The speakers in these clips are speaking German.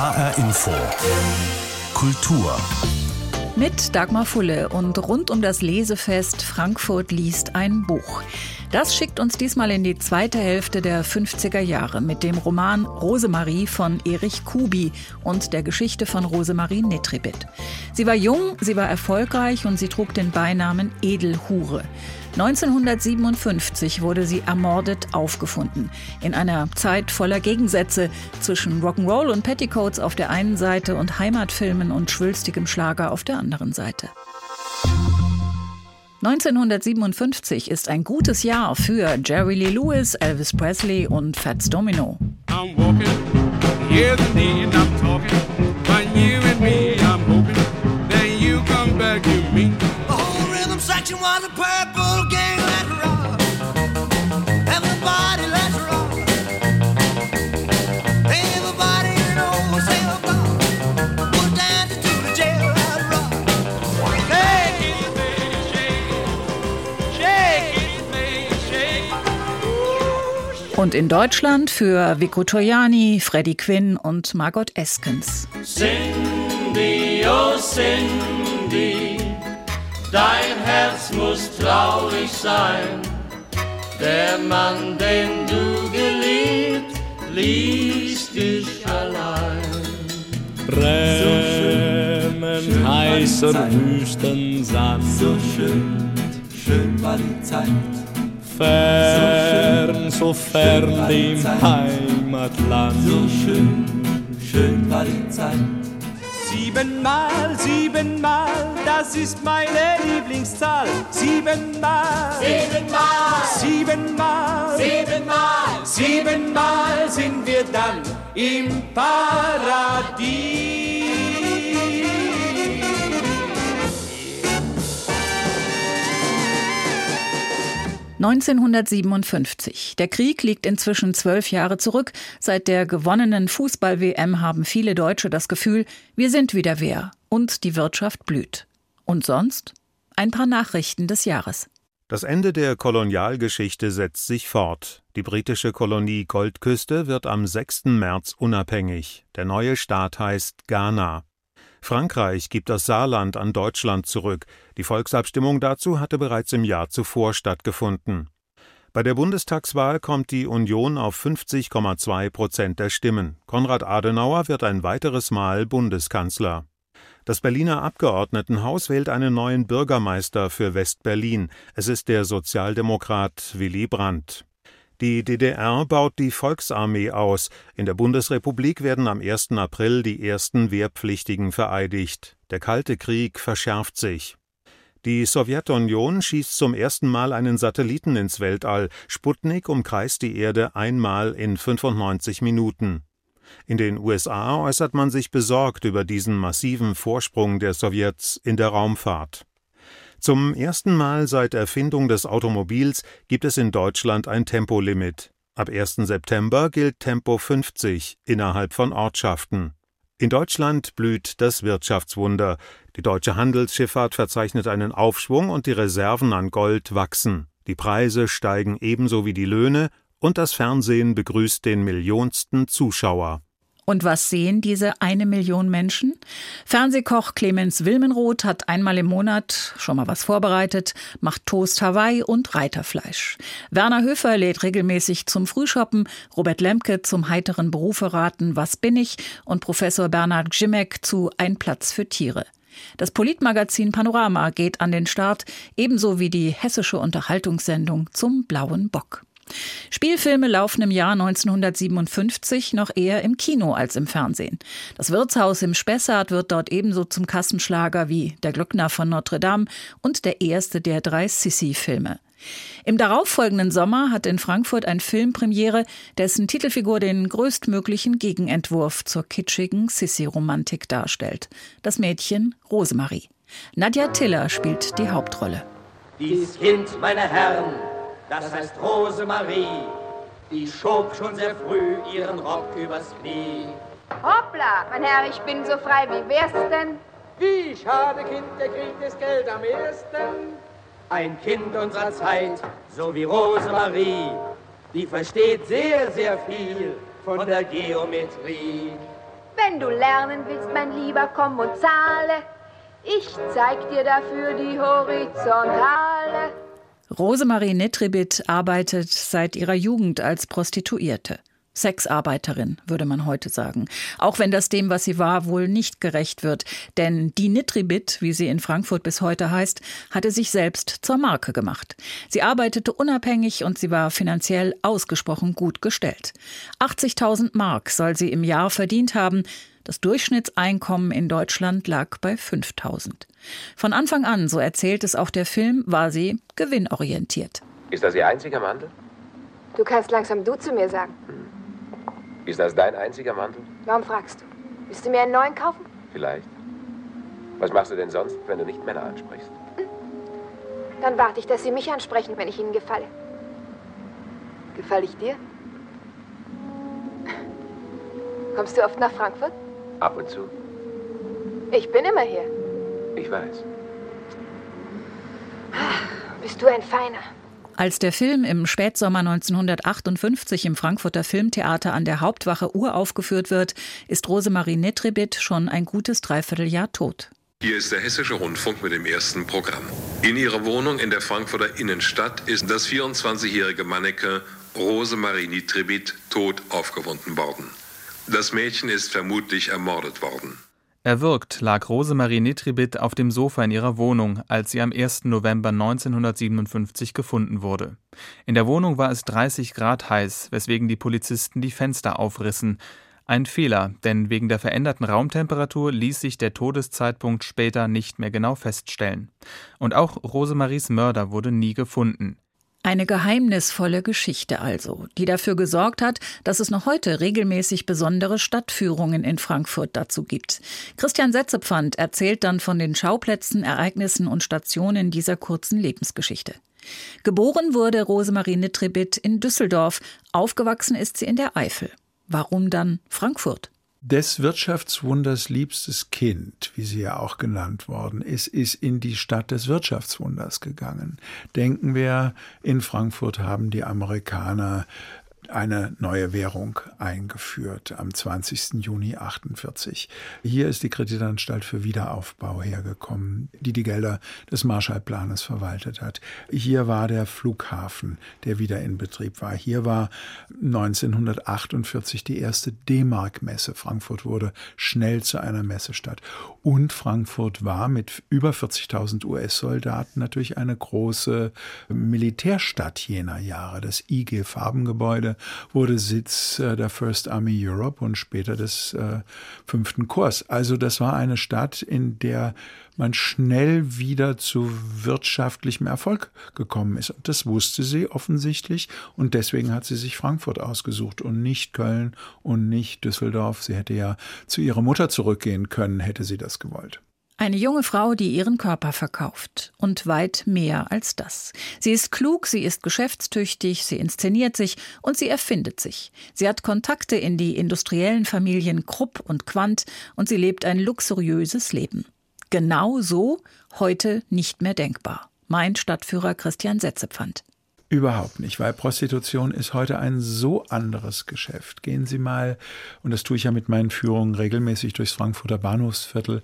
HR Info. Kultur. Mit Dagmar Fulle und rund um das Lesefest Frankfurt liest ein Buch. Das schickt uns diesmal in die zweite Hälfte der 50er Jahre mit dem Roman Rosemarie von Erich Kubi und der Geschichte von Rosemarie Netribit. Sie war jung, sie war erfolgreich und sie trug den Beinamen Edelhure. 1957 wurde sie ermordet aufgefunden. In einer Zeit voller Gegensätze zwischen Rock'n'Roll und Petticoats auf der einen Seite und Heimatfilmen und schwülstigem Schlager auf der anderen Seite. 1957 ist ein gutes Jahr für Jerry Lee Lewis, Elvis Presley und Fats Domino. I'm walking, years and I'm talking, but you and me, I'm hoping that you come back to me. The whole rhythm section was a purple Und in Deutschland für Vico Toyani, Freddie Quinn und Margot Eskens. Cindy, oh Cindy, dein Herz muss traurig sein. Der Mann, den du geliebt, ließ dich allein. Bremen, heißer Wüstensand. So schön, schön war die Zeit fern, so fern dem Heimatland. So schön, schön war die Zeit. Siebenmal, siebenmal, das ist meine Lieblingszahl. Siebenmal, siebenmal, siebenmal, siebenmal, siebenmal sind wir dann im Paradies. 1957. Der Krieg liegt inzwischen zwölf Jahre zurück. Seit der gewonnenen Fußball-WM haben viele Deutsche das Gefühl, wir sind wieder wer und die Wirtschaft blüht. Und sonst? Ein paar Nachrichten des Jahres. Das Ende der Kolonialgeschichte setzt sich fort. Die britische Kolonie Goldküste wird am 6. März unabhängig. Der neue Staat heißt Ghana. Frankreich gibt das Saarland an Deutschland zurück. Die Volksabstimmung dazu hatte bereits im Jahr zuvor stattgefunden. Bei der Bundestagswahl kommt die Union auf 50,2 Prozent der Stimmen. Konrad Adenauer wird ein weiteres Mal Bundeskanzler. Das Berliner Abgeordnetenhaus wählt einen neuen Bürgermeister für West-Berlin. Es ist der Sozialdemokrat Willy Brandt. Die DDR baut die Volksarmee aus. In der Bundesrepublik werden am 1. April die ersten Wehrpflichtigen vereidigt. Der Kalte Krieg verschärft sich. Die Sowjetunion schießt zum ersten Mal einen Satelliten ins Weltall. Sputnik umkreist die Erde einmal in 95 Minuten. In den USA äußert man sich besorgt über diesen massiven Vorsprung der Sowjets in der Raumfahrt. Zum ersten Mal seit Erfindung des Automobils gibt es in Deutschland ein Tempolimit. Ab 1. September gilt Tempo 50 innerhalb von Ortschaften. In Deutschland blüht das Wirtschaftswunder. Die deutsche Handelsschifffahrt verzeichnet einen Aufschwung und die Reserven an Gold wachsen. Die Preise steigen ebenso wie die Löhne und das Fernsehen begrüßt den millionsten Zuschauer. Und was sehen diese eine Million Menschen? Fernsehkoch Clemens Wilmenroth hat einmal im Monat schon mal was vorbereitet, macht Toast Hawaii und Reiterfleisch. Werner Höfer lädt regelmäßig zum Frühshoppen, Robert Lemke zum heiteren Berufe raten, was bin ich und Professor Bernhard Gzimek zu Ein Platz für Tiere. Das Politmagazin Panorama geht an den Start, ebenso wie die hessische Unterhaltungssendung zum Blauen Bock. Spielfilme laufen im Jahr 1957 noch eher im Kino als im Fernsehen. Das Wirtshaus im Spessart wird dort ebenso zum Kassenschlager wie Der Glöckner von Notre Dame und der erste der drei Sissi-Filme. Im darauffolgenden Sommer hat in Frankfurt ein Film Premiere, dessen Titelfigur den größtmöglichen Gegenentwurf zur kitschigen Sissi-Romantik darstellt. Das Mädchen Rosemarie. Nadja Tiller spielt die Hauptrolle. Dies Kind, meine Herren, das heißt Rosemarie. Die schob schon sehr früh ihren Rock übers Knie. Hoppla, mein Herr, ich bin so frei, wie wär's denn? Wie schade, Kind, der kriegt das Geld am ersten. Ein Kind unserer Zeit, so wie Rosemarie, die versteht sehr, sehr viel von der Geometrie. Wenn du lernen willst, mein Lieber, komm und zahle. Ich zeig dir dafür die Horizontale. Rosemarie Netribit arbeitet seit ihrer Jugend als Prostituierte. Sexarbeiterin, würde man heute sagen. Auch wenn das dem, was sie war, wohl nicht gerecht wird. Denn die Nitribit, wie sie in Frankfurt bis heute heißt, hatte sich selbst zur Marke gemacht. Sie arbeitete unabhängig und sie war finanziell ausgesprochen gut gestellt. 80.000 Mark soll sie im Jahr verdient haben. Das Durchschnittseinkommen in Deutschland lag bei 5000. Von Anfang an, so erzählt es auch der Film, war sie gewinnorientiert. Ist das Ihr einziger Mantel? Du kannst langsam du zu mir sagen. Ist das dein einziger Mantel? Warum fragst du? Willst du mir einen neuen kaufen? Vielleicht. Was machst du denn sonst, wenn du nicht Männer ansprichst? Dann warte ich, dass sie mich ansprechen, wenn ich ihnen gefalle. Gefalle ich dir? Kommst du oft nach Frankfurt? Ab und zu. Ich bin immer hier. Ich weiß. Bist du ein Feiner? Als der Film im Spätsommer 1958 im Frankfurter Filmtheater an der Hauptwache uraufgeführt wird, ist Rosemarie Netribit schon ein gutes Dreivierteljahr tot. Hier ist der Hessische Rundfunk mit dem ersten Programm. In ihrer Wohnung in der Frankfurter Innenstadt ist das 24-jährige Manneke Rosemarie Nitribit tot aufgewunden worden. Das Mädchen ist vermutlich ermordet worden. Erwürgt lag Rosemarie Nitribit auf dem Sofa in ihrer Wohnung, als sie am 1. November 1957 gefunden wurde. In der Wohnung war es 30 Grad heiß, weswegen die Polizisten die Fenster aufrissen. Ein Fehler, denn wegen der veränderten Raumtemperatur ließ sich der Todeszeitpunkt später nicht mehr genau feststellen. Und auch Rosemaries Mörder wurde nie gefunden. Eine geheimnisvolle Geschichte also, die dafür gesorgt hat, dass es noch heute regelmäßig besondere Stadtführungen in Frankfurt dazu gibt. Christian Setzepfand erzählt dann von den Schauplätzen, Ereignissen und Stationen dieser kurzen Lebensgeschichte. Geboren wurde Rosemarie Nitribit in Düsseldorf, aufgewachsen ist sie in der Eifel. Warum dann Frankfurt? Des Wirtschaftswunders liebstes Kind, wie sie ja auch genannt worden ist, ist in die Stadt des Wirtschaftswunders gegangen. Denken wir, in Frankfurt haben die Amerikaner eine neue Währung eingeführt am 20. Juni 48. Hier ist die Kreditanstalt für Wiederaufbau hergekommen, die die Gelder des Marshallplanes verwaltet hat. Hier war der Flughafen, der wieder in Betrieb war. Hier war 1948 die erste D-Mark-Messe. Frankfurt wurde schnell zu einer Messestadt. Und Frankfurt war mit über 40.000 US-Soldaten natürlich eine große Militärstadt jener Jahre. Das IG Farbengebäude wurde Sitz äh, der First Army Europe und später des äh, fünften Korps. Also das war eine Stadt, in der man schnell wieder zu wirtschaftlichem Erfolg gekommen ist. Und das wusste sie offensichtlich und deswegen hat sie sich Frankfurt ausgesucht und nicht Köln und nicht Düsseldorf. Sie hätte ja zu ihrer Mutter zurückgehen können, hätte sie das gewollt. Eine junge Frau, die ihren Körper verkauft. Und weit mehr als das. Sie ist klug, sie ist geschäftstüchtig, sie inszeniert sich und sie erfindet sich. Sie hat Kontakte in die industriellen Familien Krupp und Quandt und sie lebt ein luxuriöses Leben. Genau so heute nicht mehr denkbar. Mein Stadtführer Christian Setzepfand. Überhaupt nicht, weil Prostitution ist heute ein so anderes Geschäft. Gehen Sie mal, und das tue ich ja mit meinen Führungen regelmäßig durchs Frankfurter Bahnhofsviertel,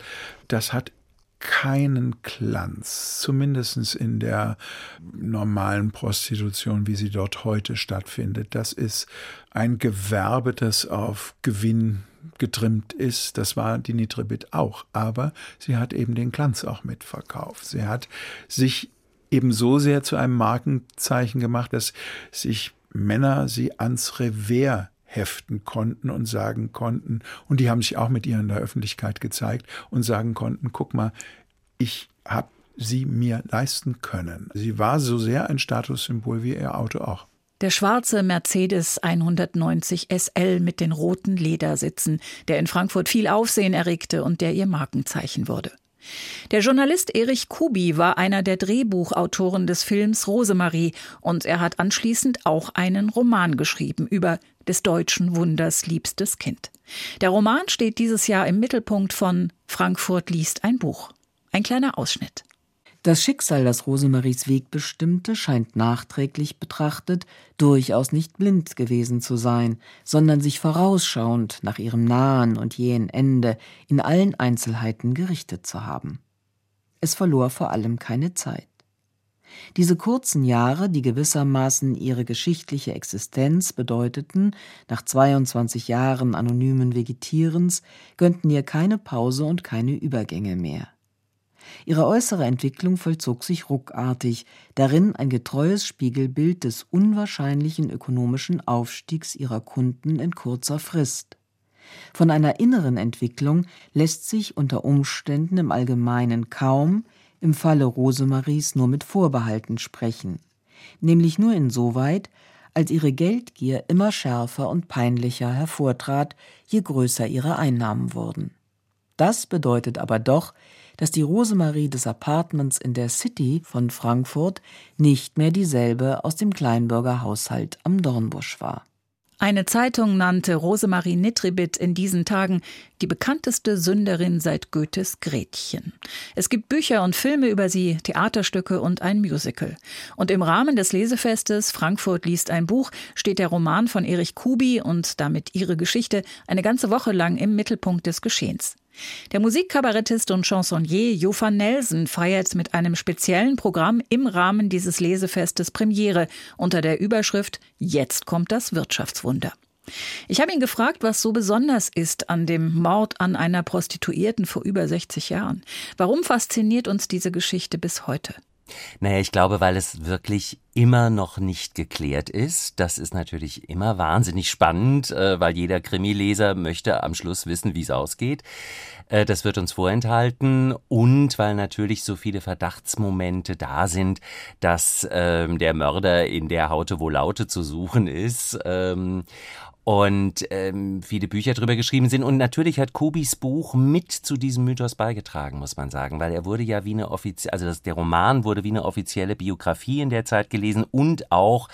das hat keinen Glanz, zumindest in der normalen Prostitution, wie sie dort heute stattfindet. Das ist ein Gewerbe, das auf Gewinn getrimmt ist. Das war die Nitribit auch. Aber sie hat eben den Glanz auch mitverkauft. Sie hat sich eben so sehr zu einem Markenzeichen gemacht, dass sich Männer sie ans Revers heften konnten und sagen konnten, und die haben sich auch mit ihr in der Öffentlichkeit gezeigt und sagen konnten, guck mal, ich habe sie mir leisten können. Sie war so sehr ein Statussymbol wie ihr Auto auch. Der schwarze Mercedes 190 SL mit den roten Ledersitzen, der in Frankfurt viel Aufsehen erregte und der ihr Markenzeichen wurde. Der Journalist Erich Kubi war einer der Drehbuchautoren des Films Rosemarie und er hat anschließend auch einen Roman geschrieben über des deutschen Wunders liebstes Kind. Der Roman steht dieses Jahr im Mittelpunkt von Frankfurt liest ein Buch. Ein kleiner Ausschnitt. Das Schicksal, das Rosemaries Weg bestimmte, scheint nachträglich betrachtet durchaus nicht blind gewesen zu sein, sondern sich vorausschauend nach ihrem nahen und jähen Ende in allen Einzelheiten gerichtet zu haben. Es verlor vor allem keine Zeit. Diese kurzen Jahre, die gewissermaßen ihre geschichtliche Existenz bedeuteten, nach 22 Jahren anonymen Vegetierens, gönnten ihr keine Pause und keine Übergänge mehr. Ihre äußere Entwicklung vollzog sich ruckartig, darin ein getreues Spiegelbild des unwahrscheinlichen ökonomischen Aufstiegs ihrer Kunden in kurzer Frist. Von einer inneren Entwicklung lässt sich unter Umständen im Allgemeinen kaum, im Falle Rosemaries nur mit Vorbehalten sprechen, nämlich nur insoweit, als ihre Geldgier immer schärfer und peinlicher hervortrat, je größer ihre Einnahmen wurden. Das bedeutet aber doch, dass die Rosemarie des Apartments in der City von Frankfurt nicht mehr dieselbe aus dem Kleinbürgerhaushalt am Dornbusch war. Eine Zeitung nannte Rosemarie Nitribit in diesen Tagen die bekannteste Sünderin seit Goethes Gretchen. Es gibt Bücher und Filme über sie, Theaterstücke und ein Musical. Und im Rahmen des Lesefestes Frankfurt liest ein Buch steht der Roman von Erich Kubi und damit ihre Geschichte eine ganze Woche lang im Mittelpunkt des Geschehens. Der Musikkabarettist und Chansonnier Jovan Nelson feiert mit einem speziellen Programm im Rahmen dieses Lesefestes Premiere unter der Überschrift Jetzt kommt das Wirtschaftswunder. Ich habe ihn gefragt, was so besonders ist an dem Mord an einer Prostituierten vor über 60 Jahren. Warum fasziniert uns diese Geschichte bis heute? Naja, ich glaube, weil es wirklich immer noch nicht geklärt ist. Das ist natürlich immer wahnsinnig spannend, äh, weil jeder Krimileser möchte am Schluss wissen, wie es ausgeht. Äh, das wird uns vorenthalten und weil natürlich so viele Verdachtsmomente da sind, dass ähm, der Mörder in der Haute wo Laute zu suchen ist. Und ähm, viele Bücher darüber geschrieben sind. Und natürlich hat Kubis Buch mit zu diesem Mythos beigetragen, muss man sagen, weil er wurde ja wie eine offizielle, also das, der Roman wurde wie eine offizielle Biografie in der Zeit gelesen und auch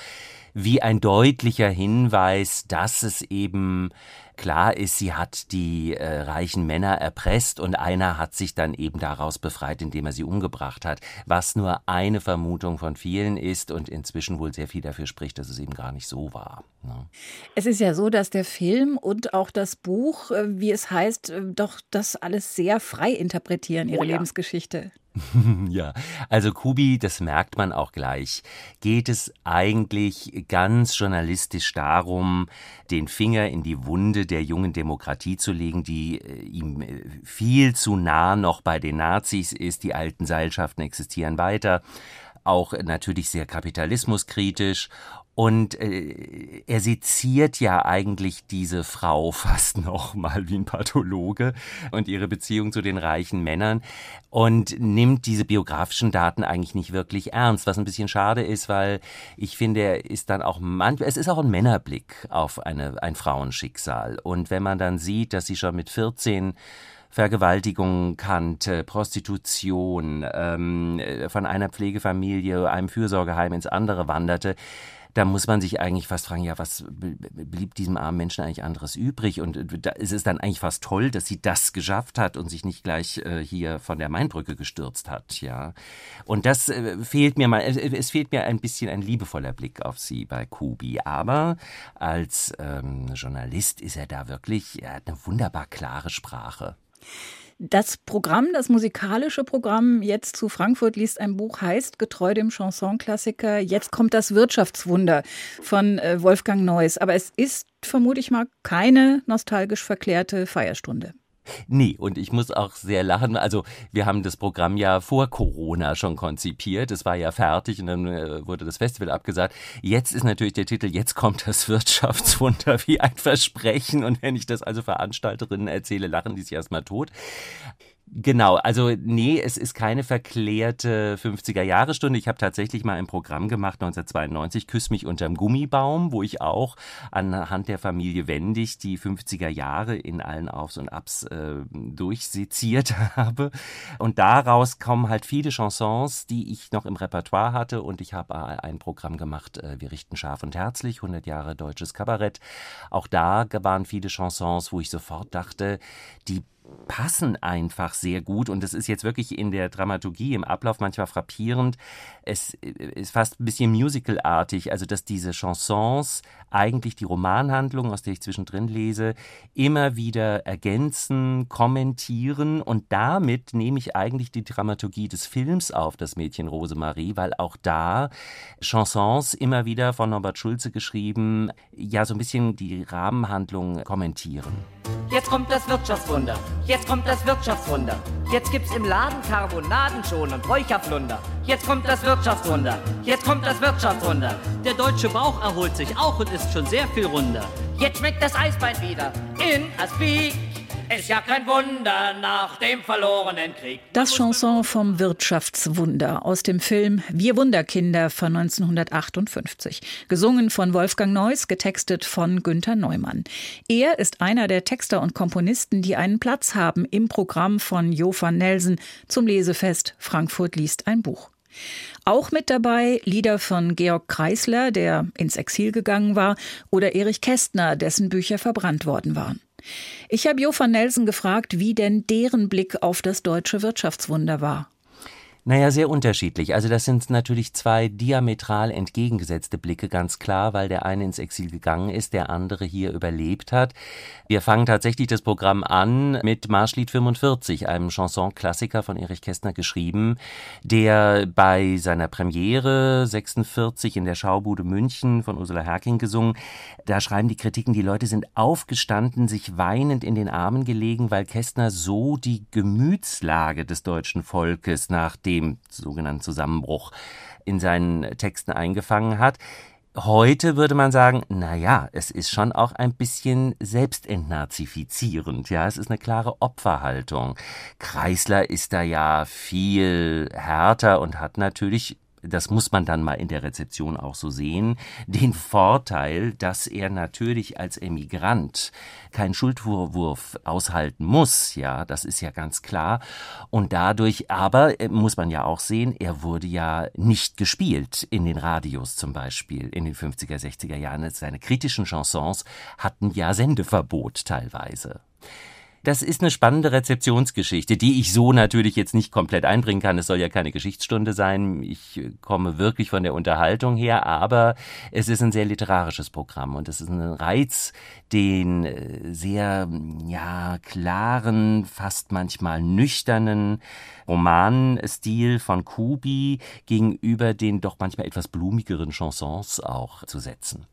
wie ein deutlicher Hinweis, dass es eben klar ist, sie hat die äh, reichen Männer erpresst und einer hat sich dann eben daraus befreit, indem er sie umgebracht hat, was nur eine Vermutung von vielen ist und inzwischen wohl sehr viel dafür spricht, dass es eben gar nicht so war. Ne? Es ist ja so, dass der Film und auch das Buch, äh, wie es heißt, äh, doch das alles sehr frei interpretieren, ihre oh ja. Lebensgeschichte. ja, also Kubi, das merkt man auch gleich, geht es eigentlich ganz journalistisch darum, den Finger in die Wunde der jungen Demokratie zu legen, die äh, ihm äh, viel zu nah noch bei den Nazis ist. Die alten Seilschaften existieren weiter auch natürlich sehr kapitalismuskritisch und äh, er seziert ja eigentlich diese Frau fast noch mal wie ein Pathologe und ihre Beziehung zu den reichen Männern und nimmt diese biografischen Daten eigentlich nicht wirklich ernst, was ein bisschen schade ist, weil ich finde, er ist dann auch manchmal, es ist auch ein Männerblick auf eine, ein Frauenschicksal. Und wenn man dann sieht, dass sie schon mit 14 Vergewaltigung kannte, Prostitution, ähm, von einer Pflegefamilie, einem Fürsorgeheim ins andere wanderte, da muss man sich eigentlich fast fragen, ja, was blieb diesem armen Menschen eigentlich anderes übrig? Und äh, da ist es dann eigentlich fast toll, dass sie das geschafft hat und sich nicht gleich äh, hier von der Mainbrücke gestürzt hat, ja. Und das äh, fehlt mir mal, es fehlt mir ein bisschen ein liebevoller Blick auf sie bei Kubi. Aber als ähm, Journalist ist er da wirklich, er hat eine wunderbar klare Sprache. Das Programm, das musikalische Programm jetzt zu Frankfurt liest ein Buch, heißt getreu dem Chansonklassiker Jetzt kommt das Wirtschaftswunder von äh, Wolfgang Neuss. Aber es ist, vermute ich mal, keine nostalgisch verklärte Feierstunde. Nee, und ich muss auch sehr lachen. Also, wir haben das Programm ja vor Corona schon konzipiert. Es war ja fertig und dann äh, wurde das Festival abgesagt. Jetzt ist natürlich der Titel, jetzt kommt das Wirtschaftswunder wie ein Versprechen. Und wenn ich das also Veranstalterinnen erzähle, lachen die sich erstmal tot. Genau, also nee, es ist keine verklärte 50er-Jahre-Stunde. Ich habe tatsächlich mal ein Programm gemacht, 1992, Küss mich unterm Gummibaum, wo ich auch anhand der Familie Wendig die 50er Jahre in allen Aufs und Abs äh, durchseziert habe. Und daraus kommen halt viele Chansons, die ich noch im Repertoire hatte. Und ich habe ein Programm gemacht, äh, Wir richten scharf und herzlich, 100 Jahre deutsches Kabarett. Auch da waren viele Chansons, wo ich sofort dachte, die passen einfach sehr gut und das ist jetzt wirklich in der Dramaturgie, im Ablauf manchmal frappierend. Es ist fast ein bisschen musicalartig, also dass diese Chansons eigentlich die Romanhandlung, aus der ich zwischendrin lese, immer wieder ergänzen, kommentieren und damit nehme ich eigentlich die Dramaturgie des Films auf, das Mädchen Rosemarie, weil auch da Chansons immer wieder von Norbert Schulze geschrieben, ja so ein bisschen die Rahmenhandlung kommentieren. Jetzt kommt das Wirtschaftswunder, jetzt kommt das Wirtschaftswunder. Jetzt gibt's im Laden Karbonaden schon und Räucherflunder. Jetzt kommt das Wirtschaftswunder, jetzt kommt das Wirtschaftswunder. Der deutsche Bauch erholt sich auch und ist schon sehr viel runder. Jetzt schmeckt das Eisbein wieder in Aspik. Ist ja kein Wunder nach dem verlorenen Krieg. Das Chanson vom Wirtschaftswunder aus dem Film Wir Wunderkinder von 1958. Gesungen von Wolfgang Neuss, getextet von Günther Neumann. Er ist einer der Texter und Komponisten, die einen Platz haben im Programm von Jo van Nelsen zum Lesefest Frankfurt liest ein Buch. Auch mit dabei Lieder von Georg Kreisler, der ins Exil gegangen war, oder Erich Kästner, dessen Bücher verbrannt worden waren. Ich habe Jo van Nelsen gefragt, wie denn deren Blick auf das deutsche Wirtschaftswunder war. Naja, sehr unterschiedlich. Also das sind natürlich zwei diametral entgegengesetzte Blicke, ganz klar, weil der eine ins Exil gegangen ist, der andere hier überlebt hat. Wir fangen tatsächlich das Programm an mit Marschlied 45, einem Chanson-Klassiker von Erich Kästner geschrieben, der bei seiner Premiere 46 in der Schaubude München von Ursula Herking gesungen, da schreiben die Kritiken, die Leute sind aufgestanden, sich weinend in den Armen gelegen, weil Kästner so die Gemütslage des deutschen Volkes nach dem sogenannten Zusammenbruch in seinen Texten eingefangen hat. Heute würde man sagen, na ja, es ist schon auch ein bisschen selbstentnazifizierend, ja, es ist eine klare Opferhaltung. Kreisler ist da ja viel härter und hat natürlich das muss man dann mal in der Rezeption auch so sehen, den Vorteil, dass er natürlich als Emigrant keinen Schuldvorwurf aushalten muss, ja, das ist ja ganz klar. Und dadurch aber äh, muss man ja auch sehen, er wurde ja nicht gespielt in den Radios zum Beispiel in den 50er, 60er Jahren. Seine kritischen Chansons hatten ja Sendeverbot teilweise. Das ist eine spannende Rezeptionsgeschichte, die ich so natürlich jetzt nicht komplett einbringen kann. Es soll ja keine Geschichtsstunde sein. Ich komme wirklich von der Unterhaltung her, aber es ist ein sehr literarisches Programm und es ist ein Reiz, den äh, sehr, ja, klaren, fast manchmal nüchternen Romanstil von Kubi gegenüber den doch manchmal etwas blumigeren Chansons auch zu setzen.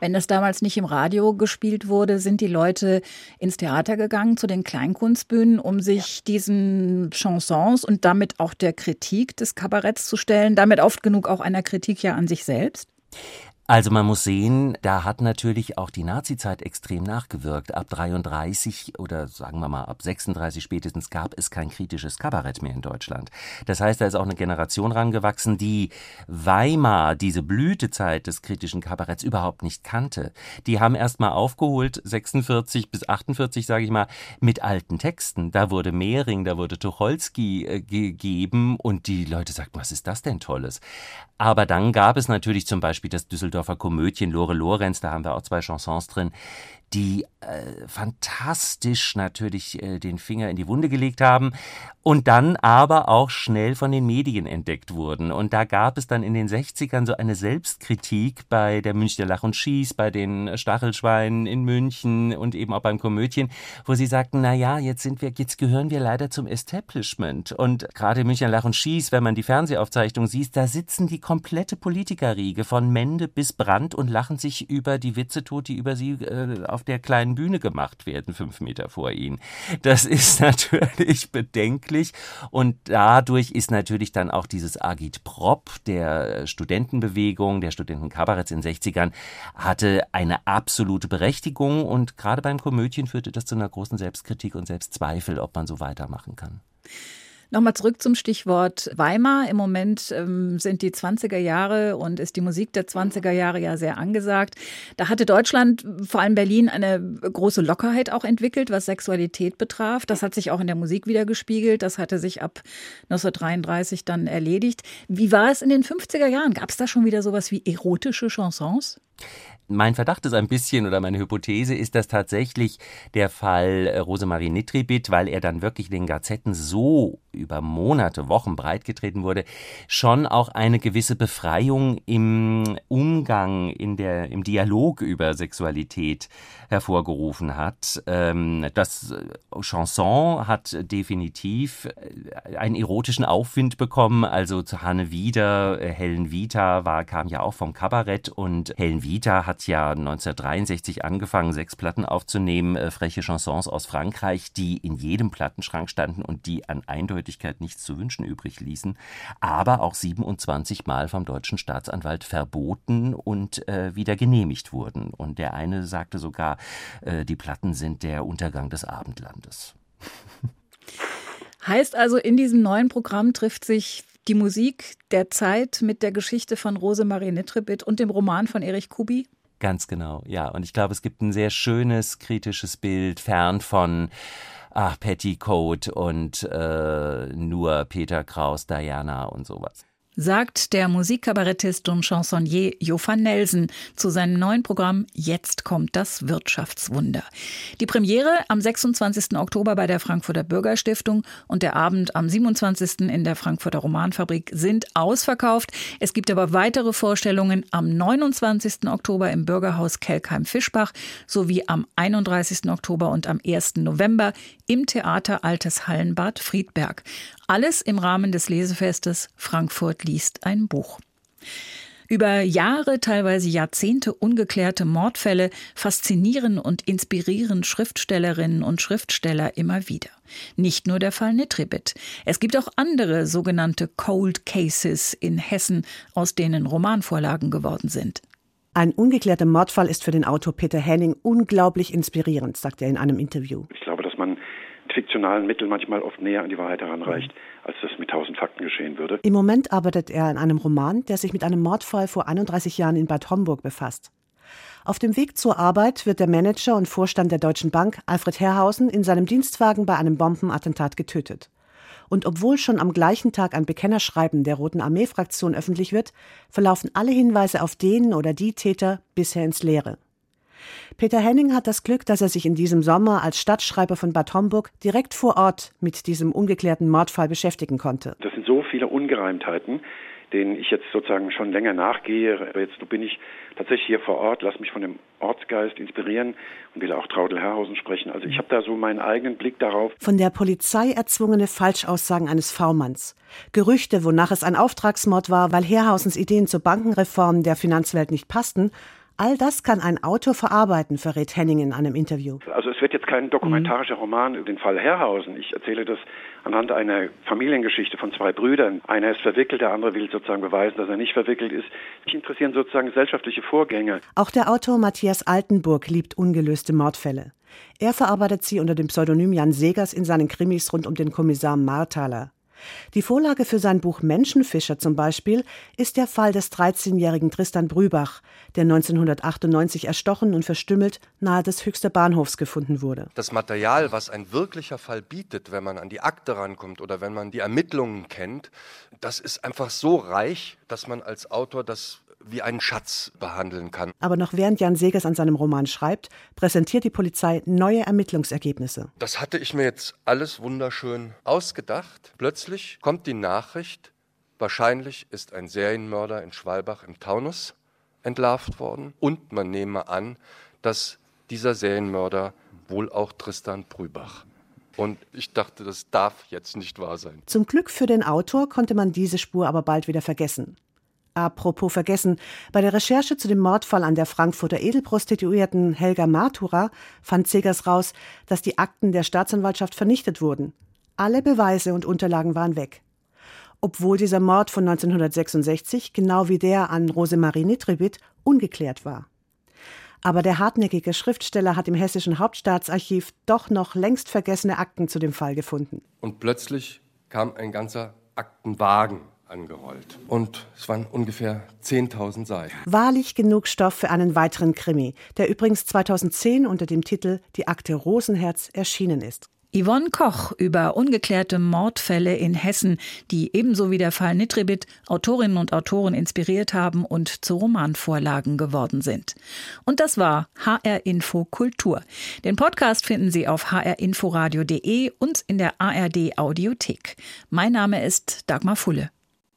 Wenn das damals nicht im Radio gespielt wurde, sind die Leute ins Theater gegangen, zu den Kleinkunstbühnen, um sich diesen Chansons und damit auch der Kritik des Kabaretts zu stellen, damit oft genug auch einer Kritik ja an sich selbst? Also man muss sehen, da hat natürlich auch die Nazizeit extrem nachgewirkt. Ab 33 oder sagen wir mal ab 36 spätestens gab es kein kritisches Kabarett mehr in Deutschland. Das heißt, da ist auch eine Generation rangewachsen, die Weimar, diese Blütezeit des kritischen Kabaretts überhaupt nicht kannte. Die haben erst mal aufgeholt 46 bis 48, sage ich mal, mit alten Texten. Da wurde Mehring, da wurde Tucholsky äh, gegeben und die Leute sagten, was ist das denn Tolles? Aber dann gab es natürlich zum Beispiel das Düsseldorfer Komödien Lore Lorenz, da haben wir auch zwei Chansons drin, die äh, fantastisch natürlich äh, den Finger in die Wunde gelegt haben und dann aber auch schnell von den Medien entdeckt wurden. Und da gab es dann in den 60ern so eine Selbstkritik bei der Münchner Lach und Schieß, bei den Stachelschweinen in München und eben auch beim Komödien, wo sie sagten, na ja, jetzt sind wir, jetzt gehören wir leider zum Establishment. Und gerade Münchner Lach und Schieß, wenn man die Fernsehaufzeichnung sieht, da sitzen die komplette Politikerriege von Mende bis Brandt und lachen sich über die Witze tot, die über sie äh, auf der kleinen Bühne gemacht werden, fünf Meter vor ihnen. Das ist natürlich bedenklich und dadurch ist natürlich dann auch dieses Agitprop der Studentenbewegung, der Studentenkabaretts in den 60ern, hatte eine absolute Berechtigung und gerade beim Komödien führte das zu einer großen Selbstkritik und Selbstzweifel, ob man so weitermachen kann. Nochmal zurück zum Stichwort Weimar. Im Moment ähm, sind die 20er Jahre und ist die Musik der 20er Jahre ja sehr angesagt. Da hatte Deutschland, vor allem Berlin, eine große Lockerheit auch entwickelt, was Sexualität betraf. Das hat sich auch in der Musik wieder gespiegelt. Das hatte sich ab 1933 dann erledigt. Wie war es in den 50er Jahren? Gab es da schon wieder sowas wie erotische Chansons? Mein Verdacht ist ein bisschen oder meine Hypothese ist, dass tatsächlich der Fall äh, Rosemarie Nitribit, weil er dann wirklich den Gazetten so über Monate, Wochen breitgetreten wurde, schon auch eine gewisse Befreiung im Umgang, in der, im Dialog über Sexualität hervorgerufen hat. Ähm, das äh, Chanson hat definitiv äh, einen erotischen Aufwind bekommen. Also zu Hanne Wieder, Helen Vita war, kam ja auch vom Kabarett und Helen Vita hat ja 1963 angefangen, sechs Platten aufzunehmen, äh, freche Chansons aus Frankreich, die in jedem Plattenschrank standen und die an Eindeutigkeit nichts zu wünschen übrig ließen, aber auch 27 Mal vom deutschen Staatsanwalt verboten und äh, wieder genehmigt wurden. Und der eine sagte sogar, äh, die Platten sind der Untergang des Abendlandes. Heißt also, in diesem neuen Programm trifft sich die Musik der Zeit mit der Geschichte von Rosemarie Nitribit und dem Roman von Erich Kubi? Ganz genau, ja. Und ich glaube, es gibt ein sehr schönes, kritisches Bild, fern von ach, Petticoat und äh, nur Peter Kraus, Diana und sowas sagt der Musikkabarettist und Chansonnier Jovan Nelson zu seinem neuen Programm Jetzt kommt das Wirtschaftswunder. Die Premiere am 26. Oktober bei der Frankfurter Bürgerstiftung und der Abend am 27. in der Frankfurter Romanfabrik sind ausverkauft. Es gibt aber weitere Vorstellungen am 29. Oktober im Bürgerhaus Kelkheim-Fischbach sowie am 31. Oktober und am 1. November im Theater Altes Hallenbad Friedberg. Alles im Rahmen des Lesefestes Frankfurt liest ein Buch. Über Jahre, teilweise Jahrzehnte ungeklärte Mordfälle faszinieren und inspirieren Schriftstellerinnen und Schriftsteller immer wieder. Nicht nur der Fall Nitribit. Es gibt auch andere sogenannte Cold Cases in Hessen, aus denen Romanvorlagen geworden sind. Ein ungeklärter Mordfall ist für den Autor Peter Henning unglaublich inspirierend, sagt er in einem Interview. Ich glaube, dass man fiktionalen Mittel manchmal oft näher an die Wahrheit heranreicht, als das mit tausend Fakten geschehen würde. Im Moment arbeitet er an einem Roman, der sich mit einem Mordfall vor 31 Jahren in Bad Homburg befasst. Auf dem Weg zur Arbeit wird der Manager und Vorstand der Deutschen Bank, Alfred Herrhausen, in seinem Dienstwagen bei einem Bombenattentat getötet. Und obwohl schon am gleichen Tag ein Bekennerschreiben der Roten Armee-Fraktion öffentlich wird, verlaufen alle Hinweise auf den oder die Täter bisher ins Leere. Peter Henning hat das Glück, dass er sich in diesem Sommer als Stadtschreiber von Bad Homburg direkt vor Ort mit diesem ungeklärten Mordfall beschäftigen konnte. Das sind so viele Ungereimtheiten, denen ich jetzt sozusagen schon länger nachgehe. Aber jetzt bin ich tatsächlich hier vor Ort, lasse mich von dem Ortsgeist inspirieren und will auch Traudel Herrhausen sprechen. Also ich habe da so meinen eigenen Blick darauf. Von der Polizei erzwungene Falschaussagen eines V-Manns. Gerüchte, wonach es ein Auftragsmord war, weil Herrhausens Ideen zur Bankenreform der Finanzwelt nicht passten, All das kann ein Autor verarbeiten, verrät Henning in einem Interview. Also es wird jetzt kein dokumentarischer mhm. Roman über den Fall Herrhausen. Ich erzähle das anhand einer Familiengeschichte von zwei Brüdern. Einer ist verwickelt, der andere will sozusagen beweisen, dass er nicht verwickelt ist. Mich interessieren sozusagen gesellschaftliche Vorgänge. Auch der Autor Matthias Altenburg liebt ungelöste Mordfälle. Er verarbeitet sie unter dem Pseudonym Jan Segers in seinen Krimis rund um den Kommissar Marthaler. Die Vorlage für sein Buch Menschenfischer zum Beispiel ist der Fall des 13-jährigen Tristan Brübach, der 1998 erstochen und verstümmelt nahe des Höchster Bahnhofs gefunden wurde. Das Material, was ein wirklicher Fall bietet, wenn man an die Akte rankommt oder wenn man die Ermittlungen kennt, das ist einfach so reich, dass man als Autor das wie einen Schatz behandeln kann. Aber noch während Jan Segers an seinem Roman schreibt, präsentiert die Polizei neue Ermittlungsergebnisse. Das hatte ich mir jetzt alles wunderschön ausgedacht. Plötzlich kommt die Nachricht, wahrscheinlich ist ein Serienmörder in Schwalbach im Taunus entlarvt worden und man nehme an, dass dieser Serienmörder wohl auch Tristan Brübach und ich dachte, das darf jetzt nicht wahr sein. Zum Glück für den Autor konnte man diese Spur aber bald wieder vergessen. Apropos vergessen, bei der Recherche zu dem Mordfall an der Frankfurter Edelprostituierten Helga Martura fand Zegers raus, dass die Akten der Staatsanwaltschaft vernichtet wurden. Alle Beweise und Unterlagen waren weg. Obwohl dieser Mord von 1966, genau wie der an Rosemarie Nitribit, ungeklärt war. Aber der hartnäckige Schriftsteller hat im Hessischen Hauptstaatsarchiv doch noch längst vergessene Akten zu dem Fall gefunden. Und plötzlich kam ein ganzer Aktenwagen angerollt. Und es waren ungefähr 10.000 Seiten. Wahrlich genug Stoff für einen weiteren Krimi, der übrigens 2010 unter dem Titel Die Akte Rosenherz erschienen ist. Yvonne Koch über ungeklärte Mordfälle in Hessen, die ebenso wie der Fall Nitribit Autorinnen und Autoren inspiriert haben und zu Romanvorlagen geworden sind. Und das war HR Info Kultur. Den Podcast finden Sie auf hrinforadio.de und in der ARD Audiothek. Mein Name ist Dagmar Fulle.